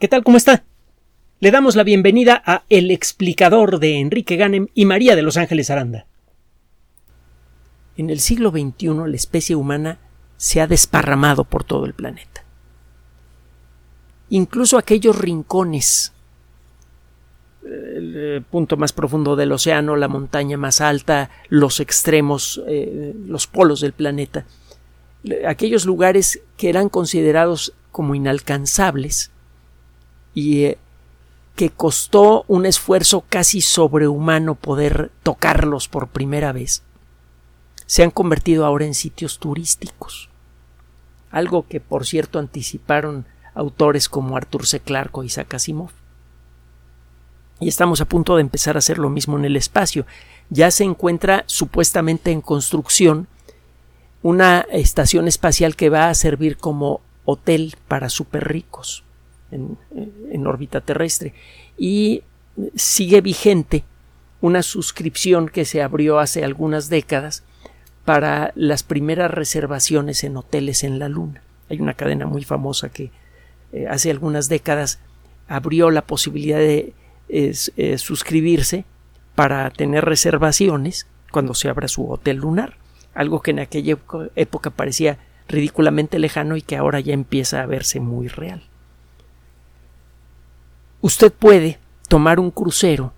¿Qué tal? ¿Cómo está? Le damos la bienvenida a El explicador de Enrique Ganem y María de Los Ángeles Aranda. En el siglo XXI la especie humana se ha desparramado por todo el planeta. Incluso aquellos rincones, el eh, punto más profundo del océano, la montaña más alta, los extremos, eh, los polos del planeta, aquellos lugares que eran considerados como inalcanzables, y eh, que costó un esfuerzo casi sobrehumano poder tocarlos por primera vez, se han convertido ahora en sitios turísticos. Algo que, por cierto, anticiparon autores como Arthur C. Clarke o Isaac Asimov. Y estamos a punto de empezar a hacer lo mismo en el espacio. Ya se encuentra supuestamente en construcción una estación espacial que va a servir como hotel para super ricos en, órbita terrestre. Y sigue vigente una suscripción que se abrió hace algunas décadas para las primeras reservaciones en hoteles en la Luna. Hay una cadena muy famosa que eh, hace algunas décadas abrió la posibilidad de eh, suscribirse para tener reservaciones cuando se abra su hotel lunar, algo que en aquella época parecía ridículamente lejano y que ahora ya empieza a verse muy real usted puede tomar un crucero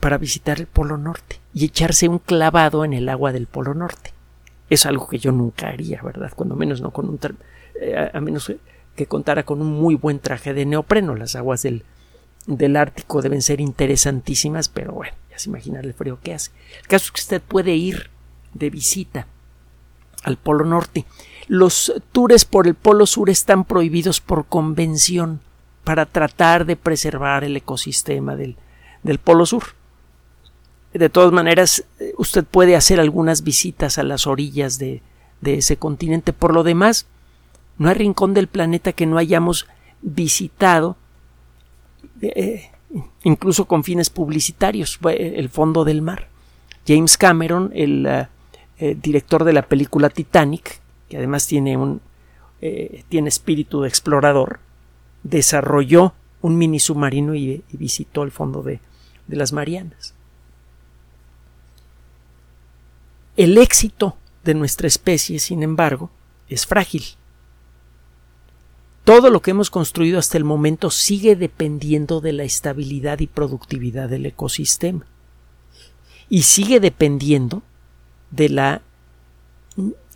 para visitar el Polo Norte y echarse un clavado en el agua del Polo Norte. Es algo que yo nunca haría, ¿verdad? Cuando menos no con un eh, a menos que contara con un muy buen traje de neopreno. Las aguas del, del Ártico deben ser interesantísimas, pero bueno, ya se imagina el frío que hace. El caso es que usted puede ir de visita al Polo Norte. Los tours por el Polo Sur están prohibidos por convención para tratar de preservar el ecosistema del, Polo Sur. De todas maneras, eh, usted puede hacer algunas visitas a las orillas de, ese continente. Por lo demás, no hay rincón del planeta que no hayamos visitado, eh, incluso con fines publicitarios, el fondo del mar. James Cameron, el eh, director de la película Titanic, que además tiene un tiene espíritu de explorador, desarrolló un mini submarino y, visitó el fondo de, de las Marianas. El éxito de nuestra especie, sin embargo, es frágil. Todo lo que hemos construido hasta el momento sigue dependiendo de la estabilidad y productividad del ecosistema. Y sigue dependiendo de la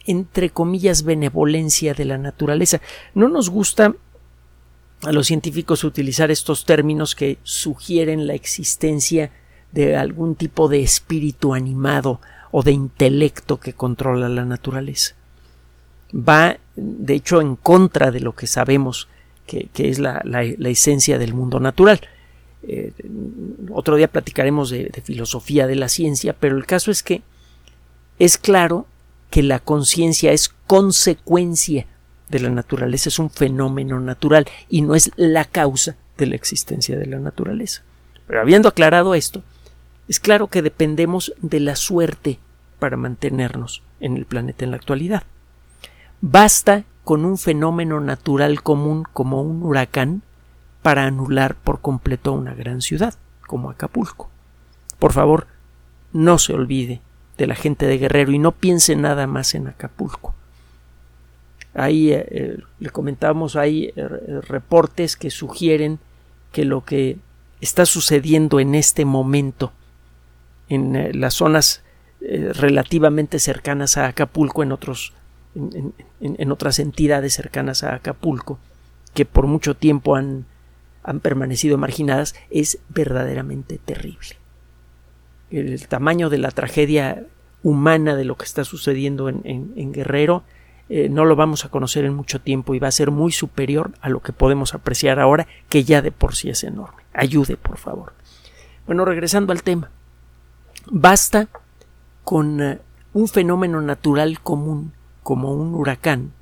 entre comillas benevolencia de la naturaleza. No nos gusta a los científicos utilizar estos términos que sugieren la existencia de algún tipo de espíritu animado o de intelecto que controla la naturaleza. Va, de hecho, en contra de lo que sabemos que, es la, esencia del mundo natural. Eh, otro día platicaremos de filosofía de la ciencia, pero el caso es que es claro que la conciencia es consecuencia de la naturaleza es un fenómeno natural y no es la causa de la existencia de la naturaleza. Pero habiendo aclarado esto, es claro que dependemos de la suerte para mantenernos en el planeta en la actualidad. Basta con un fenómeno natural común como un huracán para anular por completo una gran ciudad, como Acapulco. Por favor, no se olvide de la gente de Guerrero y no piense nada más en Acapulco. Ahí eh, eh, le comentamos, hay eh, reportes que sugieren que lo que está sucediendo en este momento en las zonas relativamente cercanas a Acapulco, en otros en, otras entidades cercanas a Acapulco, que por mucho tiempo han, han permanecido marginadas, es verdaderamente terrible. El, tamaño de la tragedia humana de lo que está sucediendo en Guerrero eh, no lo vamos a conocer en mucho tiempo y va a ser muy superior a lo que podemos apreciar ahora, que ya de por sí es enorme. Ayude, por favor. Bueno, regresando al tema. Basta con eh, un fenómeno natural común, como un huracán,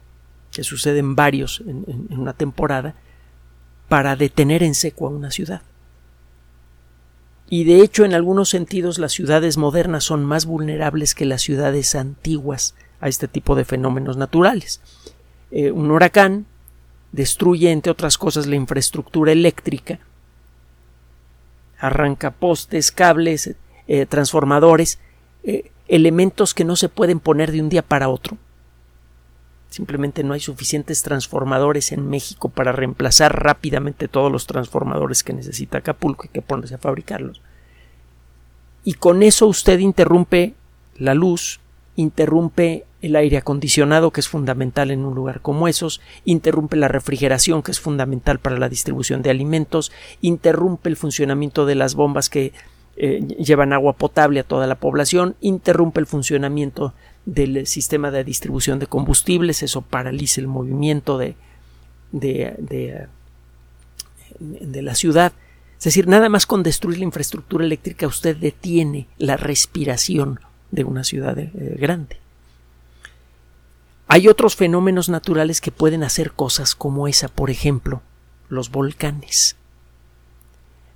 que sucede en varios en una temporada, para detener en seco a una ciudad. Y de hecho, en algunos sentidos, las ciudades modernas son más vulnerables que las ciudades antiguas a este tipo de fenómenos naturales. Eh, un huracán destruye, entre otras cosas, la infraestructura eléctrica, arranca postes, cables, eh, transformadores, eh, elementos que no se pueden poner de un día para otro. Simplemente no hay suficientes transformadores en México para reemplazar rápidamente todos los transformadores que necesita Acapulco y que ponerse a fabricarlos. Y con eso usted interrumpe la luz, interrumpe el aire acondicionado, que es fundamental en un lugar como esos, interrumpe la refrigeración, que es fundamental para la distribución de alimentos, interrumpe el funcionamiento de las bombas que eh, llevan agua potable a toda la población, interrumpe el funcionamiento del sistema de distribución de combustibles, eso paraliza el movimiento de, de, de, de la ciudad. Es decir, nada más con destruir la infraestructura eléctrica usted detiene la respiración de una ciudad eh, grande. Hay otros fenómenos naturales que pueden hacer cosas como esa, por ejemplo, los volcanes.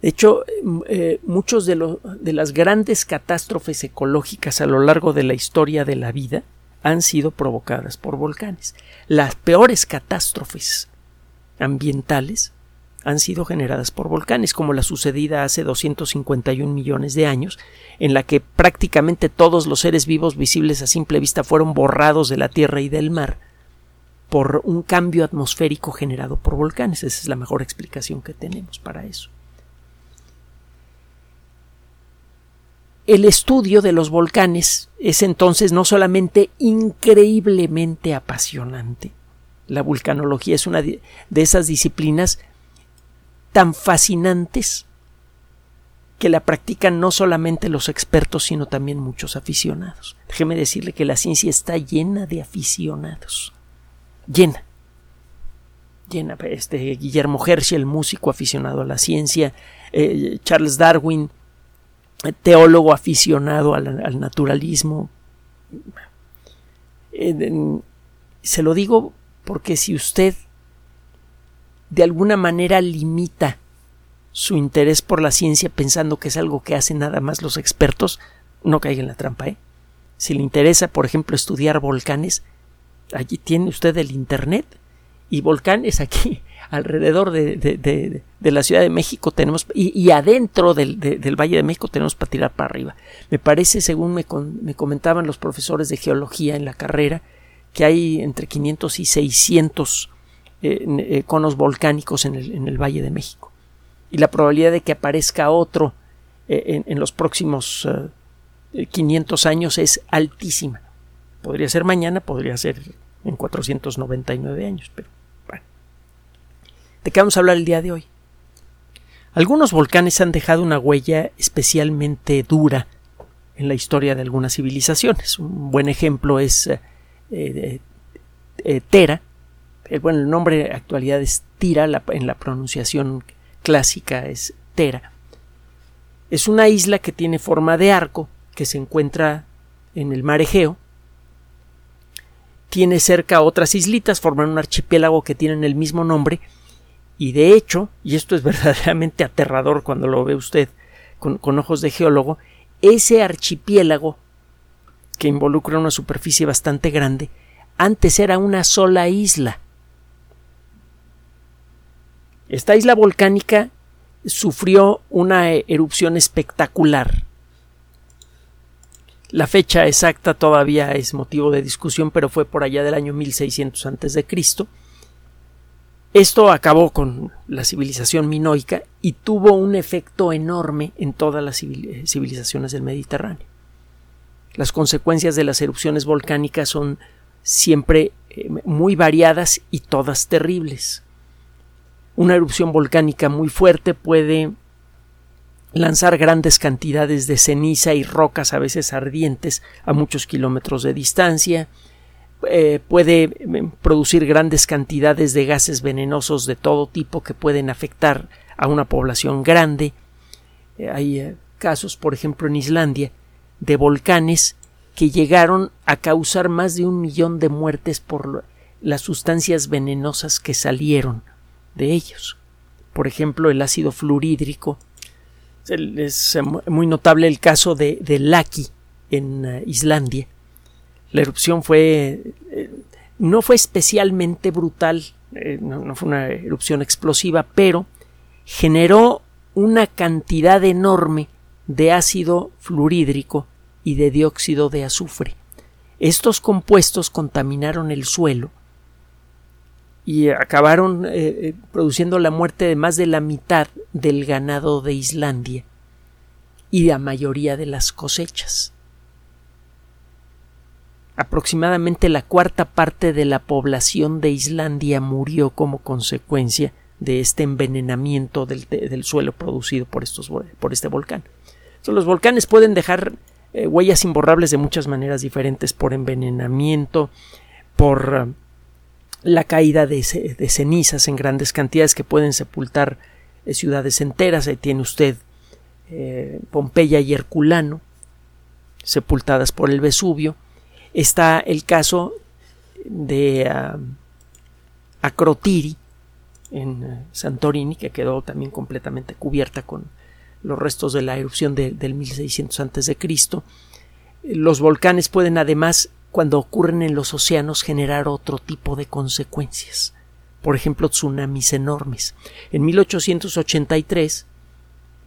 De hecho, eh, muchos de, de las grandes catástrofes ecológicas a lo largo de la historia de la vida han sido provocadas por volcanes. Las peores catástrofes ambientales han sido generadas por volcanes, como la sucedida hace 251 millones de años, en la que prácticamente todos los seres vivos visibles a simple vista fueron borrados de la Tierra y del mar por un cambio atmosférico generado por volcanes. Esa es la mejor explicación que tenemos para eso. El estudio de los volcanes es entonces no solamente increíblemente apasionante, la vulcanología es una de esas disciplinas tan fascinantes que la practican no solamente los expertos, sino también muchos aficionados. Déjeme decirle que la ciencia está llena de aficionados. Llena. Llena. Este, Guillermo Herschel, músico aficionado a la ciencia, eh, Charles Darwin, teólogo aficionado al, naturalismo. se lo digo porque si usted de alguna manera limita su interés por la ciencia pensando que es algo que hacen nada más los expertos, no caiga en la trampa, ¿eh? Si le interesa, por ejemplo, estudiar volcanes, allí tiene usted el Internet y volcanes aquí alrededor de, de, de, la Ciudad de México tenemos y, adentro del, del, Valle de México tenemos para tirar para arriba. Me parece, según me, me comentaban los profesores de geología en la carrera, que hay entre 500 y 600 eh, eh, conos volcánicos en el, Valle de México. Y la probabilidad de que aparezca otro eh, en, los próximos 500 años es altísima. Podría ser mañana, podría ser en 499 años, pero. ¿De qué vamos a hablar el día de hoy? Algunos volcanes han dejado una huella especialmente dura en la historia de algunas civilizaciones. Un buen ejemplo es Tera, eh, bueno, el nombre de actualidad es Tira, en la pronunciación clásica es Tera. Es una isla que tiene forma de arco, que se encuentra en el mar Egeo. Tiene cerca otras islitas, forman un archipiélago que tienen el mismo nombre. Y de hecho, y esto es verdaderamente aterrador cuando lo ve usted con, con ojos de geólogo, ese archipiélago, que involucra una superficie bastante grande, antes era una sola isla esta isla volcánica sufrió una erupción espectacular. La fecha exacta todavía es motivo de discusión, pero fue por allá del año 1600 a.C. Esto acabó con la civilización minoica y tuvo un efecto enorme en todas las civilizaciones del Mediterráneo. Las consecuencias de las erupciones volcánicas son siempre eh, muy variadas y todas terribles. Una erupción volcánica muy fuerte puede lanzar grandes cantidades de ceniza y rocas a veces ardientes a muchos kilómetros de distancia, eh, puede em, producir grandes cantidades de gases venenosos de todo tipo que pueden afectar a una población grande. Eh, hay eh, casos, por ejemplo, en Islandia, de volcanes que llegaron a causar más de un millón de muertes por las sustancias venenosas que salieron de ellos. Por ejemplo, el ácido fluorhídrico. Es eh, muy notable el caso de, de Laki en eh, Islandia. La erupción fue. Eh, no fue especialmente brutal eh, no, fue una erupción explosiva, pero generó una cantidad enorme de ácido fluorhídrico y de dióxido de azufre. Estos compuestos contaminaron el suelo y acabaron eh, eh, produciendo la muerte de más de la mitad del ganado de Islandia y la mayoría de las cosechas. Aproximadamente la cuarta parte de la población de Islandia murió como consecuencia de este envenenamiento del, suelo producido por, estos, por este volcán. los volcanes pueden dejar eh, huellas imborrables de muchas maneras diferentes, por envenenamiento, por la caída de, cenizas en grandes cantidades que pueden sepultar eh, ciudades enteras. Ahí tiene usted eh, Pompeya y Herculano, sepultadas por el Vesubio. Está el caso de uh, Acrotiri en uh, Santorini, que quedó también completamente cubierta con los restos de la erupción del 1600 a.C. Los volcanes pueden además, cuando ocurren en los océanos, generar otro tipo de consecuencias. Por ejemplo, tsunamis enormes. En 1883,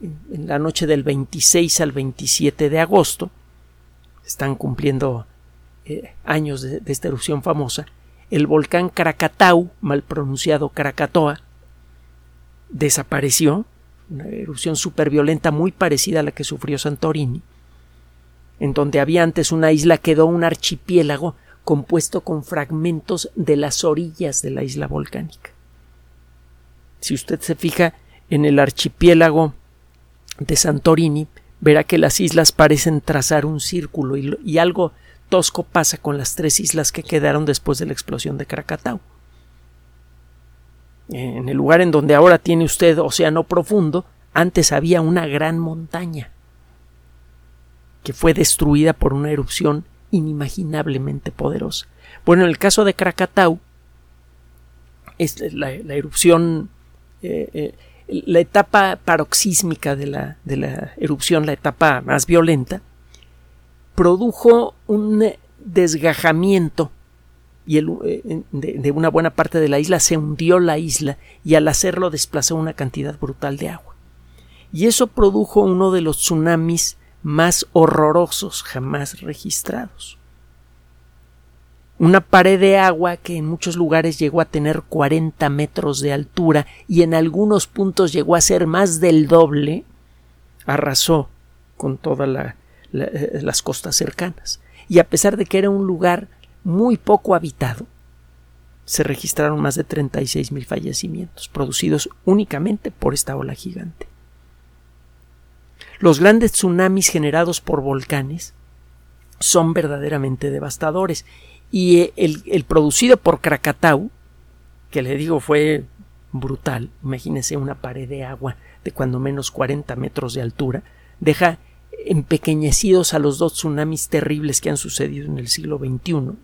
en la noche del 26 al 27 de agosto, están cumpliendo eh, años de, de, esta erupción famosa, el volcán Krakatau, mal pronunciado Krakatoa, desapareció una erupción violenta muy parecida a la que sufrió Santorini, en donde había antes una isla quedó un archipiélago compuesto con fragmentos de las orillas de la isla volcánica. Si usted se fija en el archipiélago de Santorini, verá que las islas parecen trazar un círculo y, algo tosco pasa con las tres islas que quedaron después de la explosión de Krakatau en el lugar en donde ahora tiene usted océano profundo, antes había una gran montaña que fue destruida por una erupción inimaginablemente poderosa. Bueno, en el caso de Krakatau, es la, erupción, eh, eh, la etapa paroxísmica de la, de la erupción, la etapa más violenta, produjo un desgajamiento y eh, de, una buena parte de la isla se hundió la isla y al hacerlo desplazó una cantidad brutal de agua. Y eso produjo uno de los tsunamis más horrorosos jamás registrados. Una pared de agua que en muchos lugares llegó a tener 40 metros de altura y en algunos puntos llegó a ser más del doble, arrasó con todas eh, las costas cercanas. Y a pesar de que era un lugar muy poco habitado, se registraron más de 36.000 fallecimientos, producidos únicamente por esta ola gigante. Los grandes tsunamis generados por volcanes son verdaderamente devastadores. Y el, el producido por Krakatau, que le digo fue brutal, imagínese una pared de agua de cuando menos 40 metros de altura, deja empequeñecidos a los dos tsunamis terribles que han sucedido en el siglo XXI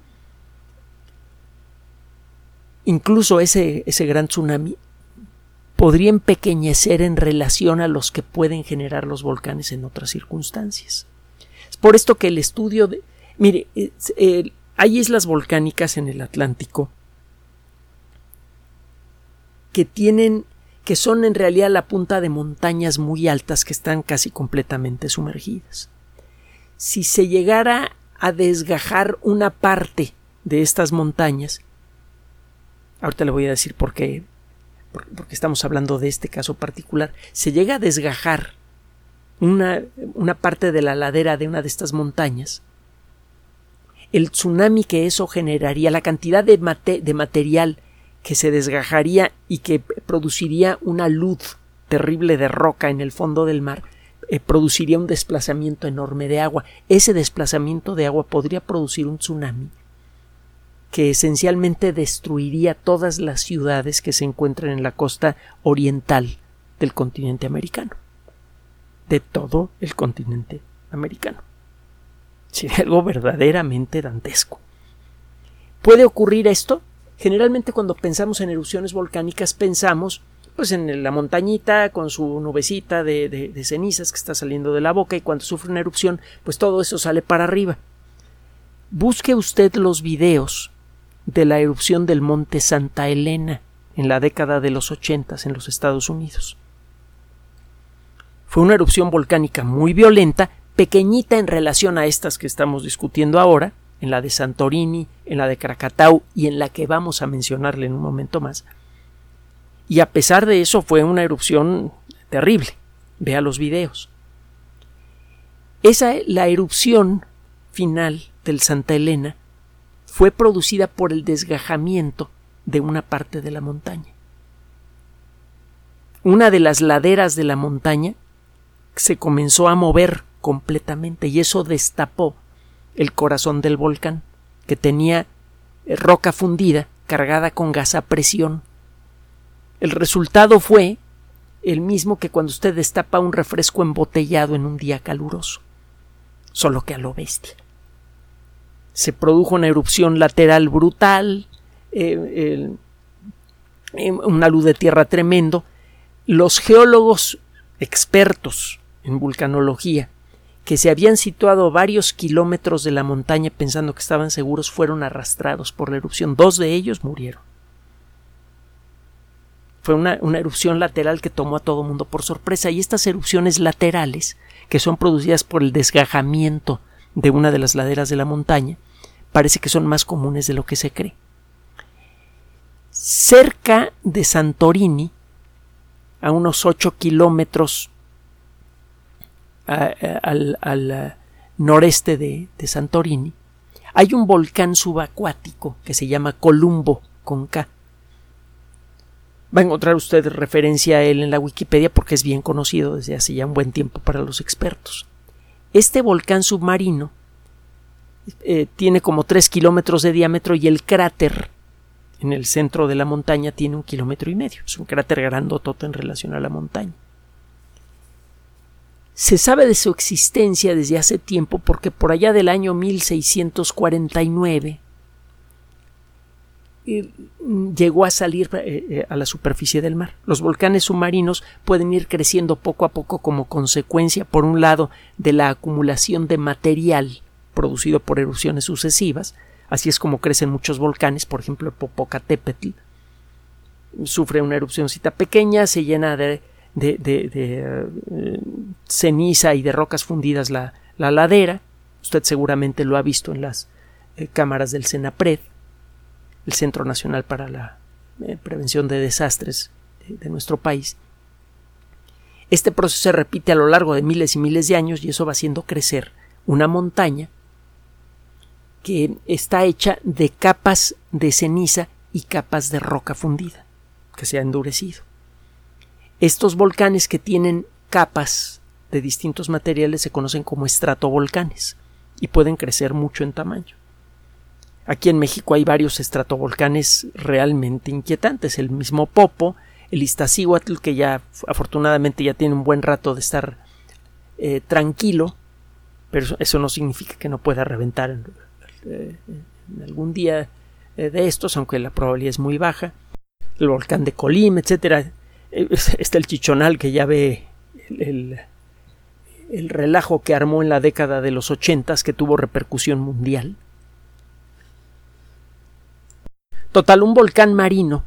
incluso ese, ese gran tsunami podría empequeñecer en relación a los que pueden generar los volcanes en otras circunstancias. Es por esto que el estudio de... Mire, hay islas volcánicas en el Atlántico que tienen que son en realidad la punta de montañas muy altas que están casi completamente sumergidas. Si se llegara a desgajar una parte de estas montañas, ahorita le voy a decir por qué, porque estamos hablando de este caso particular, se llega a desgajar una, una parte de la ladera de una de estas montañas, el tsunami que eso generaría, la cantidad de, de material que se desgajaría y que produciría una luz terrible de roca en el fondo del mar, eh, produciría un desplazamiento enorme de agua. Ese desplazamiento de agua podría producir un tsunami que esencialmente destruiría todas las ciudades que se encuentran en la costa oriental del continente americano. De todo el continente americano. Sería algo verdaderamente dantesco. ¿Puede ocurrir esto? Generalmente cuando pensamos en erupciones volcánicas pensamos pues en la montañita con su nubecita de, de cenizas que está saliendo de la boca y cuando sufre una erupción pues todo eso sale para arriba. Busque usted los videos de la erupción del monte Santa Elena en la década de los ochentas en los Estados Unidos. Fue una erupción volcánica muy violenta, pequeñita en relación a estas que estamos discutiendo ahora, en la de Santorini, en la de Krakatau y en la que vamos a mencionarle en un momento más. Y a pesar de eso fue una erupción terrible. Vea los videos. Esa la erupción final del Santa Elena fue producida por el desgajamiento de una parte de la montaña. Una de las laderas de la montaña se comenzó a mover completamente y eso destapó el corazón del volcán, que tenía eh, roca fundida cargada con gas a presión. El resultado fue el mismo que cuando usted destapa un refresco embotellado en un día caluroso, solo que a lo bestia. Se produjo una erupción lateral brutal, eh, eh, una luz de tierra tremendo. Los geólogos expertos en vulcanología que se habían situado varios kilómetros de la montaña pensando que estaban seguros fueron arrastrados por la erupción. Dos de ellos murieron. Fue una, erupción lateral que tomó a todo mundo por sorpresa y estas erupciones laterales, que son producidas por el desgajamiento de una de las laderas de la montaña, parece que son más comunes de lo que se cree. Cerca de Santorini, a unos 8 kilómetros al, noreste de, Santorini, hay un volcán subacuático que se llama Columbo con K. Va a encontrar usted referencia a él en la Wikipedia porque es bien conocido desde hace ya un buen tiempo para los expertos. Este volcán submarino eh, tiene como 3 kilómetros de diámetro y el cráter en el centro de la montaña tiene un kilómetro y medio. Es un cráter grandototo en relación a la montaña. Se sabe de su existencia desde hace tiempo porque por allá del año 1649 eh, llegó a salir eh, a la superficie del mar. Los volcanes submarinos pueden ir creciendo poco a poco como consecuencia, por un lado, de la acumulación de material producido por erupciones sucesivas, así es como crecen muchos volcanes, por ejemplo el Popocatépetl sufre una erupcióncita pequeña, se llena de eh, ceniza y de rocas fundidas la, ladera. Usted seguramente lo ha visto en las eh, cámaras del CENAPRED, el Centro Nacional para la eh, Prevención de Desastres de nuestro país. Este proceso se repite a lo largo de miles y miles de años y eso va haciendo crecer una montaña que está hecha de capas de ceniza y capas de roca fundida, que se ha endurecido. Estos volcanes que tienen capas de distintos materiales se conocen como estratovolcanes y pueden crecer mucho en tamaño. Aquí en México hay varios estratovolcanes realmente inquietantes, el mismo Popo, el Iztaccíhuatl que ya afortunadamente ya tiene un buen rato de estar eh, tranquilo, pero eso no significa que no pueda reventar en, eh, algún día eh, de estos, aunque la probabilidad es muy baja. El volcán de Colim, etcétera, está el chichonal que ya ve el, relajo que armó en la década de los ochentas que tuvo repercusión mundial. Total, un volcán marino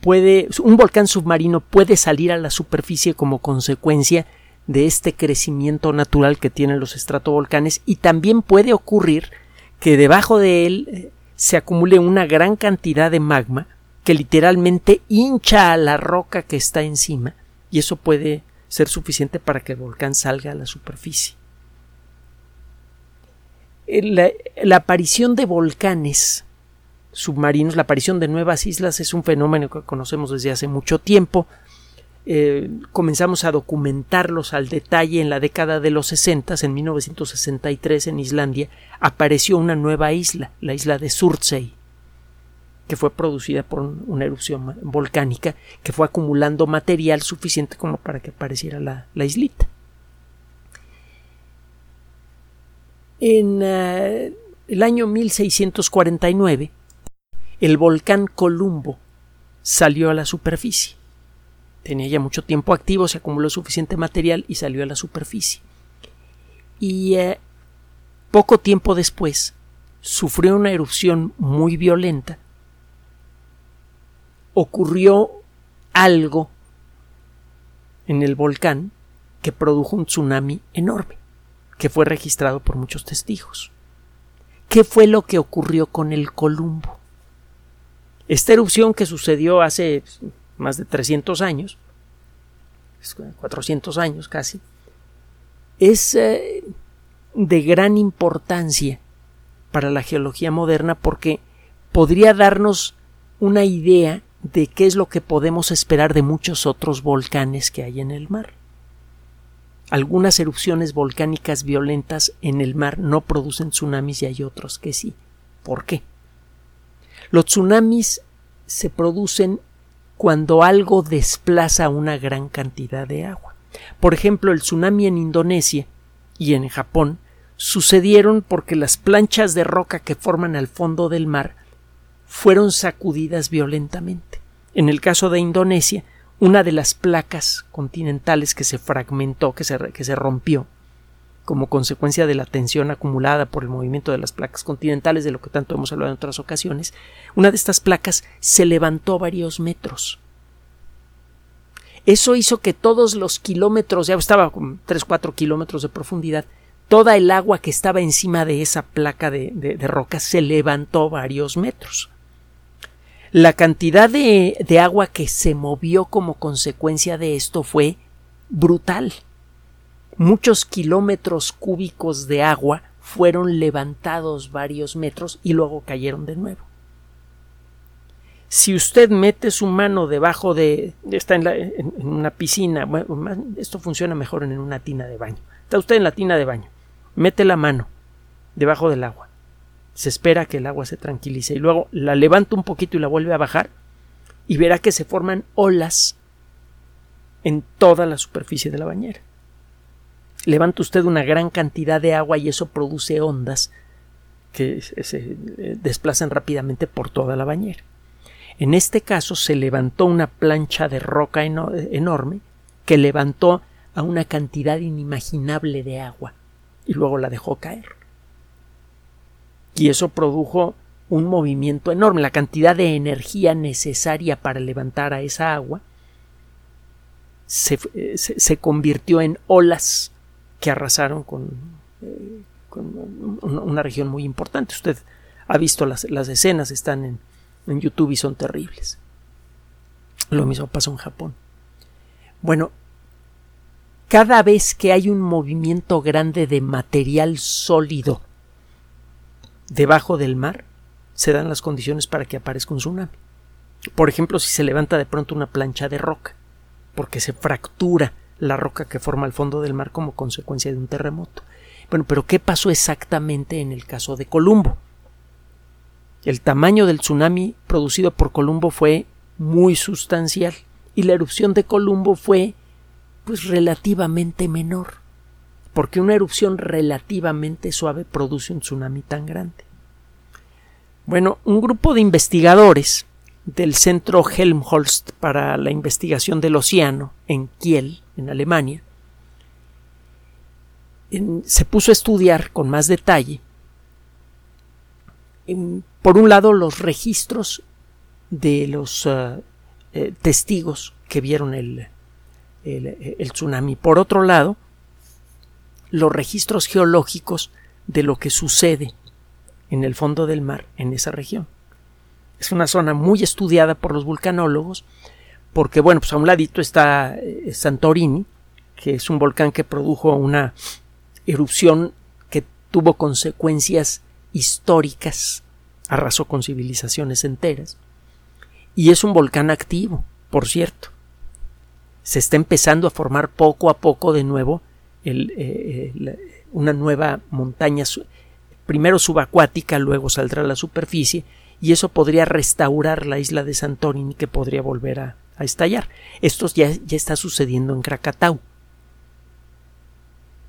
puede, un volcán submarino puede salir a la superficie como consecuencia de este crecimiento natural que tienen los estratovolcanes y también puede ocurrir que debajo de él eh, se acumule una gran cantidad de magma que literalmente hincha a la roca que está encima y eso puede ser suficiente para que el volcán salga a la superficie. Eh, la, aparición de volcanes submarinos, la aparición de nuevas islas es un fenómeno que conocemos desde hace mucho tiempo. Eh, comenzamos a documentarlos al detalle en la década de los 60, en 1963 en Islandia apareció una nueva isla, la isla de Surtsey que fue producida por una erupción volcánica que fue acumulando material suficiente como para que apareciera la, islita. En eh, el año 1649, el volcán Columbo salió a la superficie. Tenía ya mucho tiempo activo, se acumuló suficiente material y salió a la superficie. Y eh, poco tiempo después sufrió una erupción muy violenta ocurrió algo en el volcán que produjo un tsunami enorme, que fue registrado por muchos testigos. ¿Qué fue lo que ocurrió con el Columbo? Esta erupción que sucedió hace más de 300 años, 400 años casi, es eh, de gran importancia para la geología moderna porque podría darnos una idea de qué es lo que podemos esperar de muchos otros volcanes que hay en el mar. Algunas erupciones volcánicas violentas en el mar no producen tsunamis y hay otros que sí. ¿Por qué? Los tsunamis se producen cuando algo desplaza una gran cantidad de agua. Por ejemplo, el tsunami en Indonesia y en Japón sucedieron porque las planchas de roca que forman al fondo del mar fueron sacudidas violentamente. En el caso de Indonesia, una de las placas continentales que se fragmentó, que se, que se rompió, como consecuencia de la tensión acumulada por el movimiento de las placas continentales, de lo que tanto hemos hablado en otras ocasiones, una de estas placas se levantó varios metros. Eso hizo que todos los kilómetros, ya estaba con 3-4 kilómetros de profundidad, toda el agua que estaba encima de esa placa de, de roca se levantó varios metros. La cantidad de, de agua que se movió como consecuencia de esto fue brutal. Muchos kilómetros cúbicos de agua fueron levantados varios metros y luego cayeron de nuevo. Si usted mete su mano debajo de. está en, en, una piscina, esto funciona mejor en una tina de baño. Está usted en la tina de baño, mete la mano debajo del agua se espera que el agua se tranquilice y luego la levanta un poquito y la vuelve a bajar y verá que se forman olas en toda la superficie de la bañera. Levanta usted una gran cantidad de agua y eso produce ondas que se desplazan rápidamente por toda la bañera. En este caso se levantó una plancha de roca enorme que levantó a una cantidad inimaginable de agua y luego la dejó caer y eso produjo un movimiento enorme. La cantidad de energía necesaria para levantar a esa agua se, se, convirtió en olas que arrasaron con, eh, una región muy importante. Usted ha visto las, las escenas, están en, en YouTube y son terribles. Lo mismo pasó en Japón. Bueno, cada vez que hay un movimiento grande de material sólido debajo del mar se dan las condiciones para que aparezca un tsunami. Por ejemplo, si se levanta de pronto una plancha de roca, porque se fractura la roca que forma el fondo del mar como consecuencia de un terremoto. Bueno, pero ¿qué pasó exactamente en el caso de Columbo? El tamaño del tsunami producido por Columbo fue muy sustancial y la erupción de Columbo fue pues relativamente menor porque una erupción relativamente suave produce un tsunami tan grande. Bueno, un grupo de investigadores del Centro Helmholtz para la investigación del océano en Kiel, en Alemania, se puso a estudiar con más detalle, por un lado, los registros de los uh, eh, testigos que vieron el, el tsunami. Por otro lado, los registros geológicos de lo que sucede en el fondo del mar en esa región. Es una zona muy estudiada por los vulcanólogos porque, bueno, pues a un ladito está eh, Santorini, que es un volcán que produjo una erupción que tuvo consecuencias históricas, arrasó con civilizaciones enteras, y es un volcán activo, por cierto. Se está empezando a formar poco a poco de nuevo eh, eh, una nueva montaña, primero subacuática, luego saldrá a la superficie, y eso podría restaurar la isla de Santorini que podría volver a, estallar. Esto ya, ya, está sucediendo en Krakatau.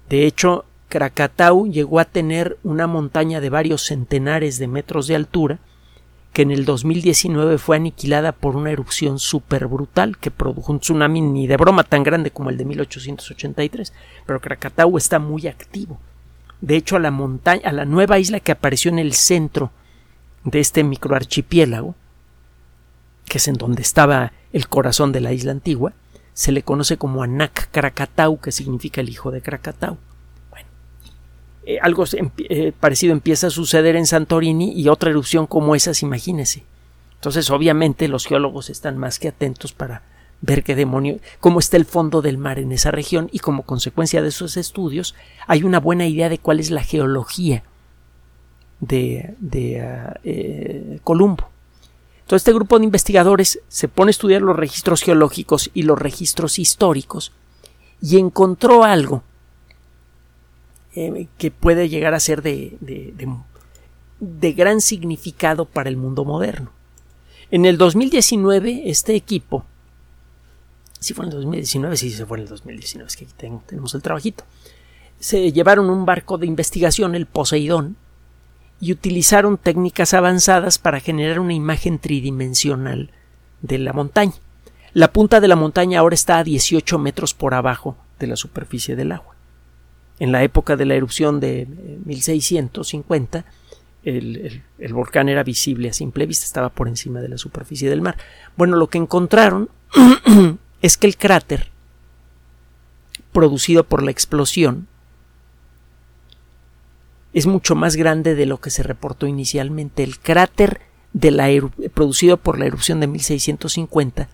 De hecho, Krakatau llegó a tener una montaña de varios centenares de metros de altura que en el 2019 fue aniquilada por una erupción súper brutal que produjo un tsunami ni de broma tan grande como el de 1883. Pero Krakatau está muy activo. De hecho, a la montaña, a la nueva isla que apareció en el centro de este microarchipiélago, que es en donde estaba el corazón de la isla antigua, se le conoce como Anak Krakatau, que significa el hijo de Krakatau. Bueno, eh, algo eh, parecido empieza a suceder en Santorini y otra erupción como esas, imagínese. Entonces, obviamente, los geólogos están más que atentos para ver qué demonio, cómo está el fondo del mar en esa región y como consecuencia de esos estudios hay una buena idea de cuál es la geología de, de ah, eh, Columbo. Entonces este grupo de investigadores se pone a estudiar los registros geológicos y los registros históricos y encontró algo eh, que puede llegar a ser de, de, gran significado para el mundo moderno. En el 2019 este equipo, si fue en el 2019, sí, se fue en el 2019, es que aquí tenemos el trabajito, se llevaron un barco de investigación, el Poseidón, y utilizaron técnicas avanzadas para generar una imagen tridimensional de la montaña. La punta de la montaña ahora está a 18 metros por abajo de la superficie del agua. En la época de la erupción de 1650, el, el, volcán era visible a simple vista, estaba por encima de la superficie del mar. Bueno, lo que encontraron es que el cráter producido por la explosión es mucho más grande de lo que se reportó inicialmente. El cráter producido por la erupción de 1650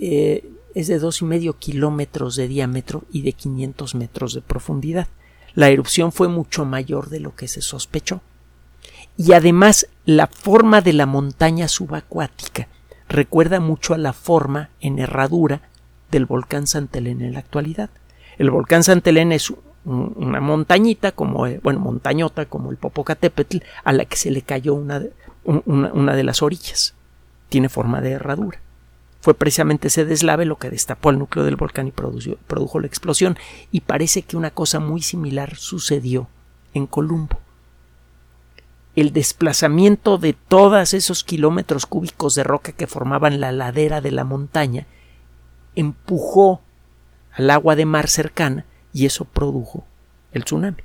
eh, es de dos y medio kilómetros de diámetro y de 500 metros de profundidad. La erupción fue mucho mayor de lo que se sospechó. Y además la forma de la montaña subacuática recuerda mucho a la forma en herradura del volcán Santelén en la actualidad. El volcán Santelén es una montañita, como, eh, bueno, montañota, como el Popocatépetl, a la que se le cayó una de, una, de las orillas. Tiene forma de herradura. Fue precisamente ese deslave lo que destapó el núcleo del volcán y produjo la explosión, y parece que una cosa muy similar sucedió en Columbo. El desplazamiento de todos esos kilómetros cúbicos de roca que formaban la ladera de la montaña empujó al agua de mar cercana y eso produjo el tsunami.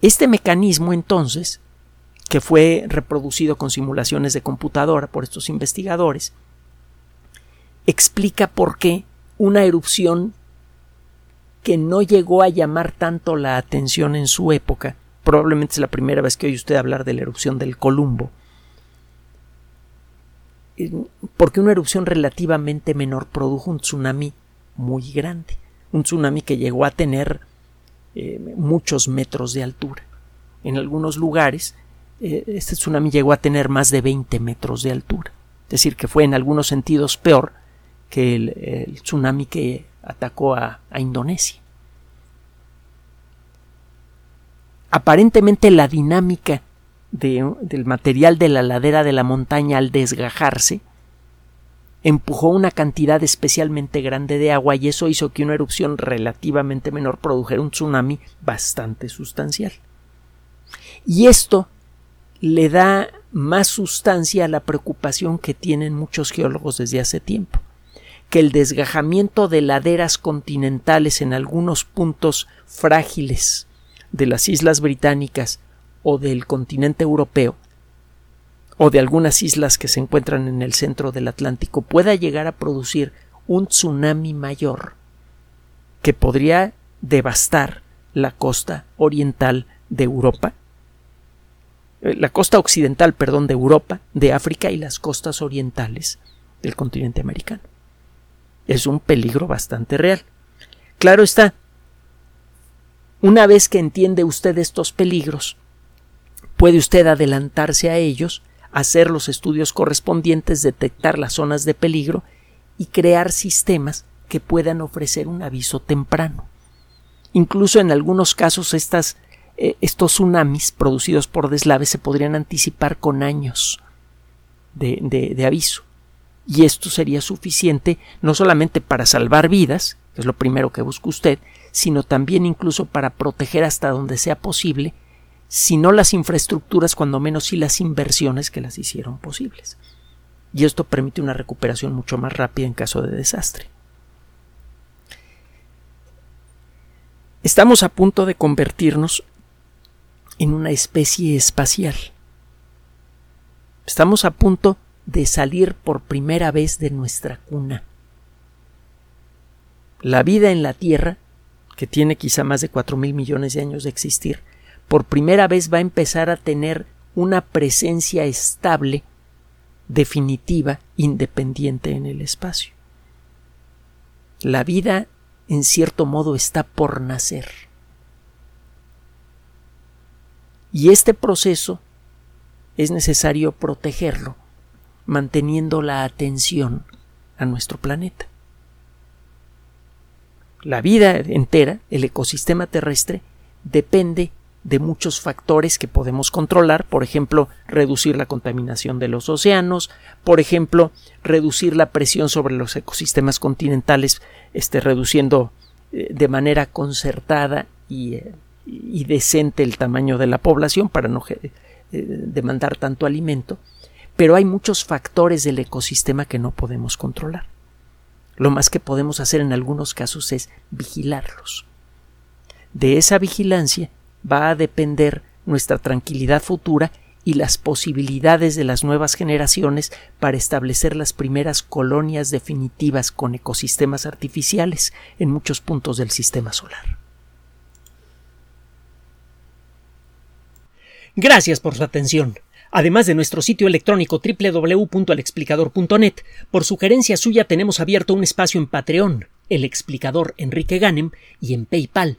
Este mecanismo entonces, que fue reproducido con simulaciones de computadora por estos investigadores, explica por qué una erupción que no llegó a llamar tanto la atención en su época, probablemente es la primera vez que oye usted hablar de la erupción del Columbo, porque una erupción relativamente menor produjo un tsunami muy grande un tsunami que llegó a tener eh, muchos metros de altura. En algunos lugares eh, este tsunami llegó a tener más de 20 metros de altura. Es decir, que fue en algunos sentidos peor que el, tsunami que atacó a, Indonesia. Aparentemente la dinámica del material de la ladera de la montaña al desgajarse empujó una cantidad especialmente grande de agua y eso hizo que una erupción relativamente menor produjera un tsunami bastante sustancial. Y esto le da más sustancia a la preocupación que tienen muchos geólogos desde hace tiempo, que el desgajamiento de laderas continentales en algunos puntos frágiles de las islas británicas o del continente europeo o de algunas islas que se encuentran en el centro del Atlántico pueda llegar a producir un tsunami mayor que podría devastar la costa oriental de Europa, eh, la costa occidental, perdón, de Europa, de África y las costas orientales del continente americano. Es un peligro bastante real. Claro está, una vez que entiende usted estos peligros, puede usted adelantarse a ellos hacer los estudios correspondientes, detectar las zonas de peligro y crear sistemas que puedan ofrecer un aviso temprano. Incluso en algunos casos estas, eh, estos tsunamis producidos por deslaves se podrían anticipar con años de, de aviso. Y esto sería suficiente no solamente para salvar vidas, que es lo primero que busca usted, sino también incluso para proteger hasta donde sea posible si no las infraestructuras, cuando menos sí las inversiones que las hicieron posibles. Y esto permite una recuperación mucho más rápida en caso de desastre. Estamos a punto de convertirnos en una especie espacial. Estamos a punto de salir por primera vez de nuestra cuna. La vida en la Tierra, que tiene quizá más de cuatro mil millones de años de existir, por primera vez va a empezar a tener una presencia estable, definitiva, independiente en el espacio. La vida, en cierto modo, está por nacer. Y este proceso es necesario protegerlo, manteniendo la atención a nuestro planeta. La vida entera, el ecosistema terrestre, depende de muchos factores que podemos controlar, por ejemplo, reducir la contaminación de los océanos, por ejemplo, reducir la presión sobre los ecosistemas continentales, este, reduciendo eh, de manera concertada y, eh, y, decente el tamaño de la población para no eh, demandar tanto alimento, pero hay muchos factores del ecosistema que no podemos controlar. Lo más que podemos hacer en algunos casos es vigilarlos. De esa vigilancia va a depender nuestra tranquilidad futura y las posibilidades de las nuevas generaciones para establecer las primeras colonias definitivas con ecosistemas artificiales en muchos puntos del sistema solar. Gracias por su atención. Además de nuestro sitio electrónico www.alexplicador.net, por sugerencia suya tenemos abierto un espacio en Patreon, el explicador Enrique Ganem, y en PayPal,